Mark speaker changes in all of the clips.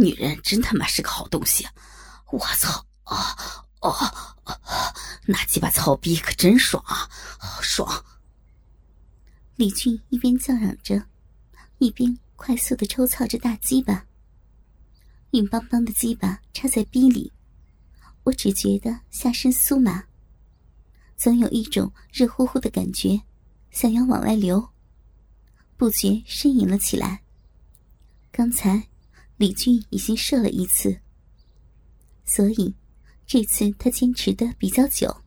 Speaker 1: 女人真他妈是个好东西！我操！啊哦，那鸡巴操逼可真爽啊！爽！
Speaker 2: 李俊一边叫嚷着，一边快速的抽操着大鸡巴。硬邦邦的鸡巴插在逼里，我只觉得下身酥麻，总有一种热乎乎的感觉，想要往外流，不觉呻吟了起来。刚才李俊已经射了一次，所以。这次他坚持的比较久，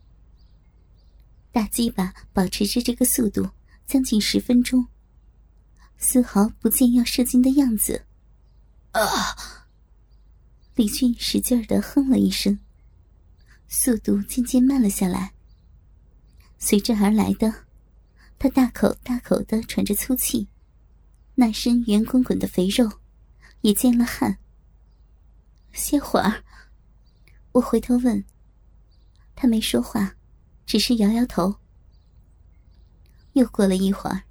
Speaker 2: 大鸡巴保持着这个速度将近十分钟，丝毫不见要射精的样子。
Speaker 1: 啊！
Speaker 2: 李俊使劲的哼了一声，速度渐渐慢了下来。随之而来的，他大口大口的喘着粗气，那身圆滚滚的肥肉也见了汗。歇会儿。我回头问，他没说话，只是摇摇头。又过了一会儿，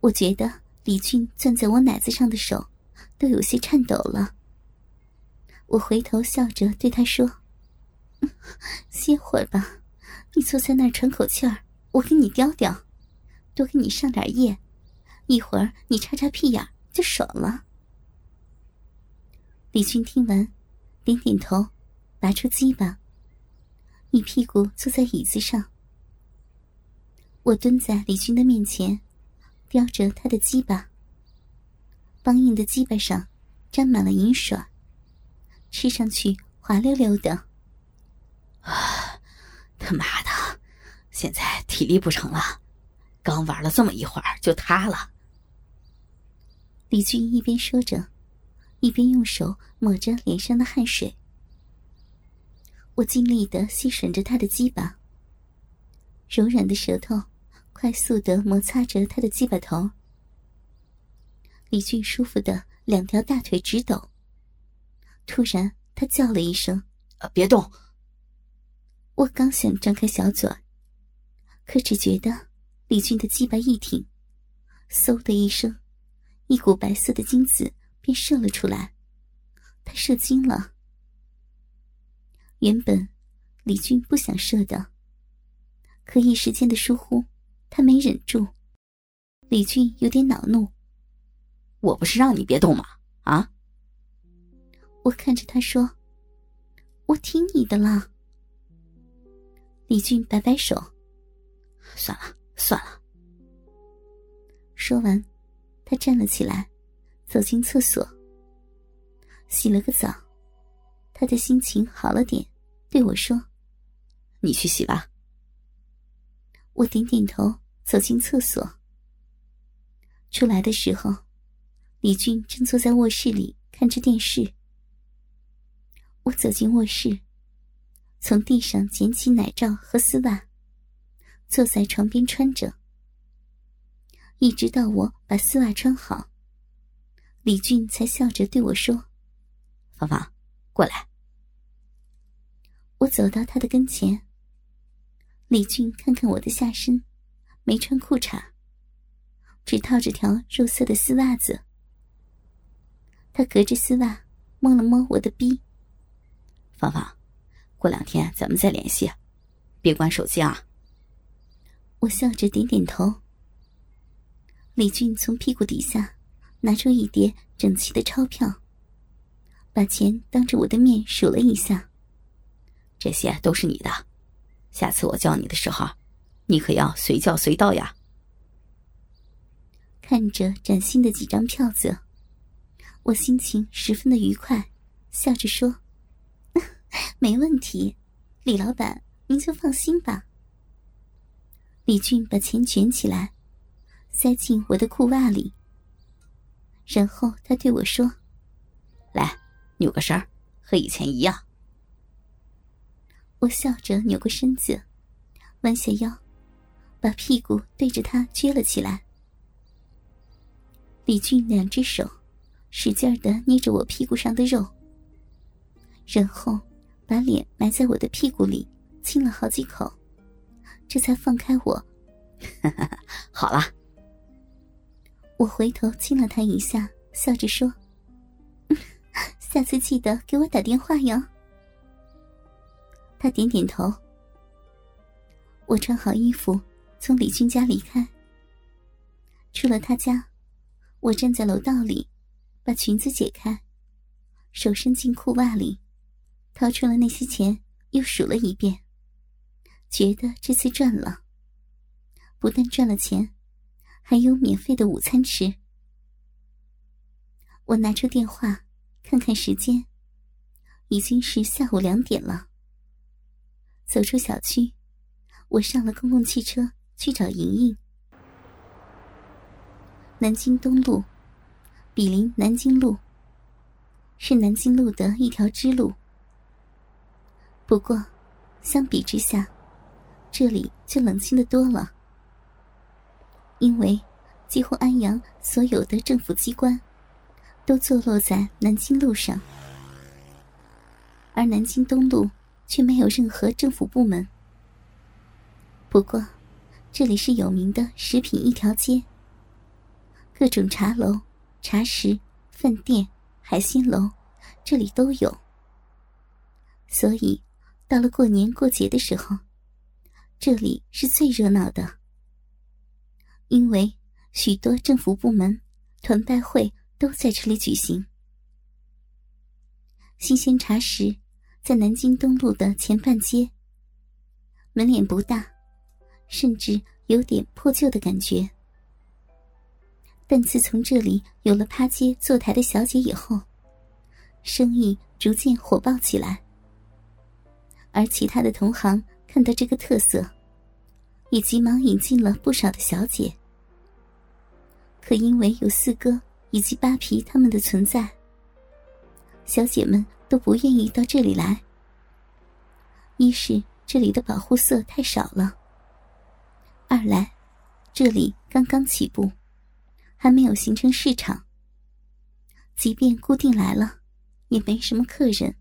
Speaker 2: 我觉得李俊攥在我奶子上的手都有些颤抖了。我回头笑着对他说：“歇会儿吧，你坐在那儿喘口气儿，我给你叼叼，多给你上点液，一会儿你插插屁眼就爽了。”李俊听完，点点头。拔出鸡巴，一屁股坐在椅子上。我蹲在李军的面前，叼着他的鸡巴。梆硬的鸡巴上沾满了银水，吃上去滑溜溜的。
Speaker 1: 啊，他妈的，现在体力不成了，刚玩了这么一会儿就塌了。
Speaker 2: 李军一边说着，一边用手抹着脸上的汗水。我尽力的吸吮着他的鸡巴，柔软的舌头快速的摩擦着他的鸡巴头。李俊舒服的两条大腿直抖。突然，他叫了一声：“
Speaker 1: 啊，别动！”
Speaker 2: 我刚想张开小嘴，可只觉得李俊的鸡巴一挺，嗖的一声，一股白色的精子便射了出来。他射精了。原本，李俊不想射的，可一时间的疏忽，他没忍住。李俊有点恼怒：“
Speaker 1: 我不是让你别动吗？啊！”
Speaker 2: 我看着他说：“我听你的了。”李俊摆摆手：“
Speaker 1: 算了，算了。”
Speaker 2: 说完，他站了起来，走进厕所，洗了个澡，他的心情好了点。对我说：“
Speaker 1: 你去洗吧。”
Speaker 2: 我点点头，走进厕所。出来的时候，李俊正坐在卧室里看着电视。我走进卧室，从地上捡起奶罩和丝袜，坐在床边穿着。一直到我把丝袜穿好，李俊才笑着对我说：“
Speaker 1: 芳芳，过来。”
Speaker 2: 我走到他的跟前。李俊看看我的下身，没穿裤衩，只套着条肉色的丝袜子。他隔着丝袜摸了摸我的逼。
Speaker 1: 芳芳，过两天咱们再联系，别关手机啊。
Speaker 2: 我笑着点点头。李俊从屁股底下拿出一叠整齐的钞票，把钱当着我的面数了一下。
Speaker 1: 这些都是你的，下次我叫你的时候，你可要随叫随到呀。
Speaker 2: 看着崭新的几张票子，我心情十分的愉快，笑着说：“ 没问题，李老板，您就放心吧。”李俊把钱卷起来，塞进我的裤袜里，然后他对我说：“
Speaker 1: 来，扭个身儿，和以前一样。”
Speaker 2: 我笑着扭过身子，弯下腰，把屁股对着他撅了起来。李俊两只手使劲的捏着我屁股上的肉，然后把脸埋在我的屁股里亲了好几口，这才放开我。
Speaker 1: 好了，
Speaker 2: 我回头亲了他一下，笑着说：“ 下次记得给我打电话哟。他点点头。我穿好衣服，从李军家离开。出了他家，我站在楼道里，把裙子解开，手伸进裤袜里，掏出了那些钱，又数了一遍，觉得这次赚了。不但赚了钱，还有免费的午餐吃。我拿出电话，看看时间，已经是下午两点了。走出小区，我上了公共汽车去找莹莹。南京东路，比邻南京路，是南京路的一条支路。不过，相比之下，这里就冷清的多了，因为几乎安阳所有的政府机关。都坐落在南京路上，而南京东路却没有任何政府部门。不过，这里是有名的食品一条街，各种茶楼、茶食、饭店、海鲜楼，这里都有。所以，到了过年过节的时候，这里是最热闹的，因为许多政府部门团拜会。都在这里举行。新鲜茶食在南京东路的前半街，门脸不大，甚至有点破旧的感觉。但自从这里有了趴街坐台的小姐以后，生意逐渐火爆起来。而其他的同行看到这个特色，也急忙引进了不少的小姐。可因为有四哥。以及扒皮他们的存在，小姐们都不愿意到这里来。一是这里的保护色太少了，二来这里刚刚起步，还没有形成市场。即便固定来了，也没什么客人，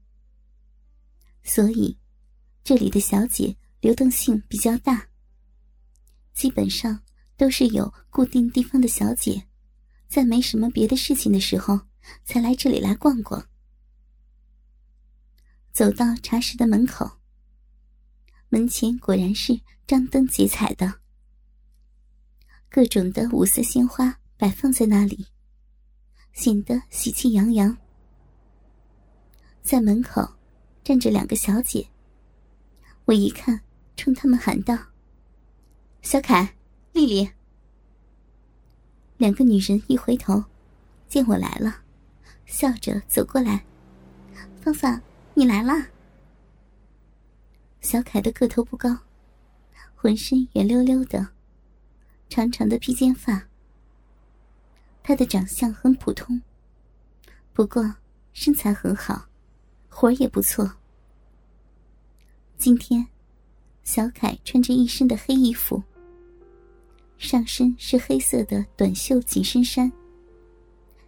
Speaker 2: 所以这里的小姐流动性比较大。基本上都是有固定地方的小姐。在没什么别的事情的时候，才来这里来逛逛。走到茶室的门口，门前果然是张灯结彩的，各种的五色鲜花摆放在那里，显得喜气洋洋。在门口站着两个小姐，我一看，冲他们喊道：“小凯，丽丽。”两个女人一回头，见我来了，笑着走过来：“芳芳，你来啦。”小凯的个头不高，浑身圆溜溜的，长长的披肩发。他的长相很普通，不过身材很好，活也不错。今天，小凯穿着一身的黑衣服。上身是黑色的短袖紧身衫，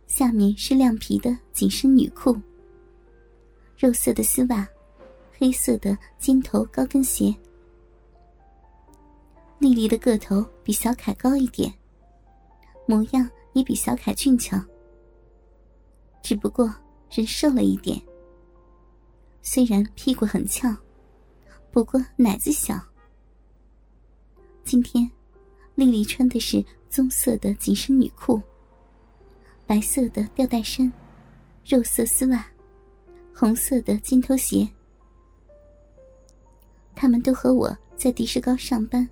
Speaker 2: 下面是亮皮的紧身女裤。肉色的丝袜，黑色的尖头高跟鞋。丽丽的个头比小凯高一点，模样也比小凯俊俏，只不过人瘦了一点。虽然屁股很翘，不过奶子小。今天。丽丽穿的是棕色的紧身女裤，白色的吊带衫，肉色丝袜，红色的尖头鞋。他们都和我在迪士高上班，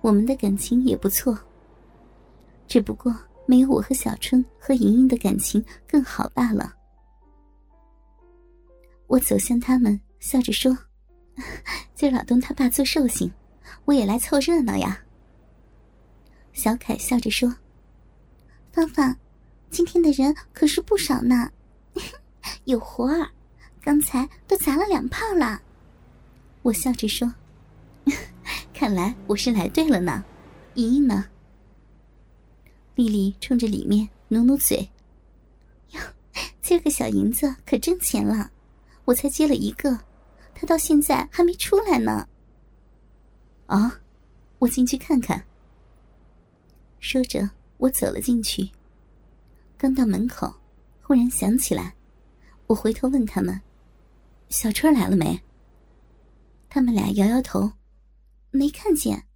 Speaker 2: 我们的感情也不错。只不过没有我和小春和莹莹的感情更好罢了。我走向他们，笑着说：“ 今老东他爸做寿星，我也来凑热闹呀。”小凯笑着说：“芳芳，今天的人可是不少呢，有活儿，刚才都砸了两炮了。”我笑着说：“ 看来我是来对了呢。”莹莹呢？丽丽冲着里面努努嘴：“哟，今个小银子可挣钱了，我才接了一个，他到现在还没出来呢。”啊，我进去看看。说着，我走了进去。刚到门口，忽然想起来，我回头问他们：“小春来了没？”他们俩摇摇头，没看见。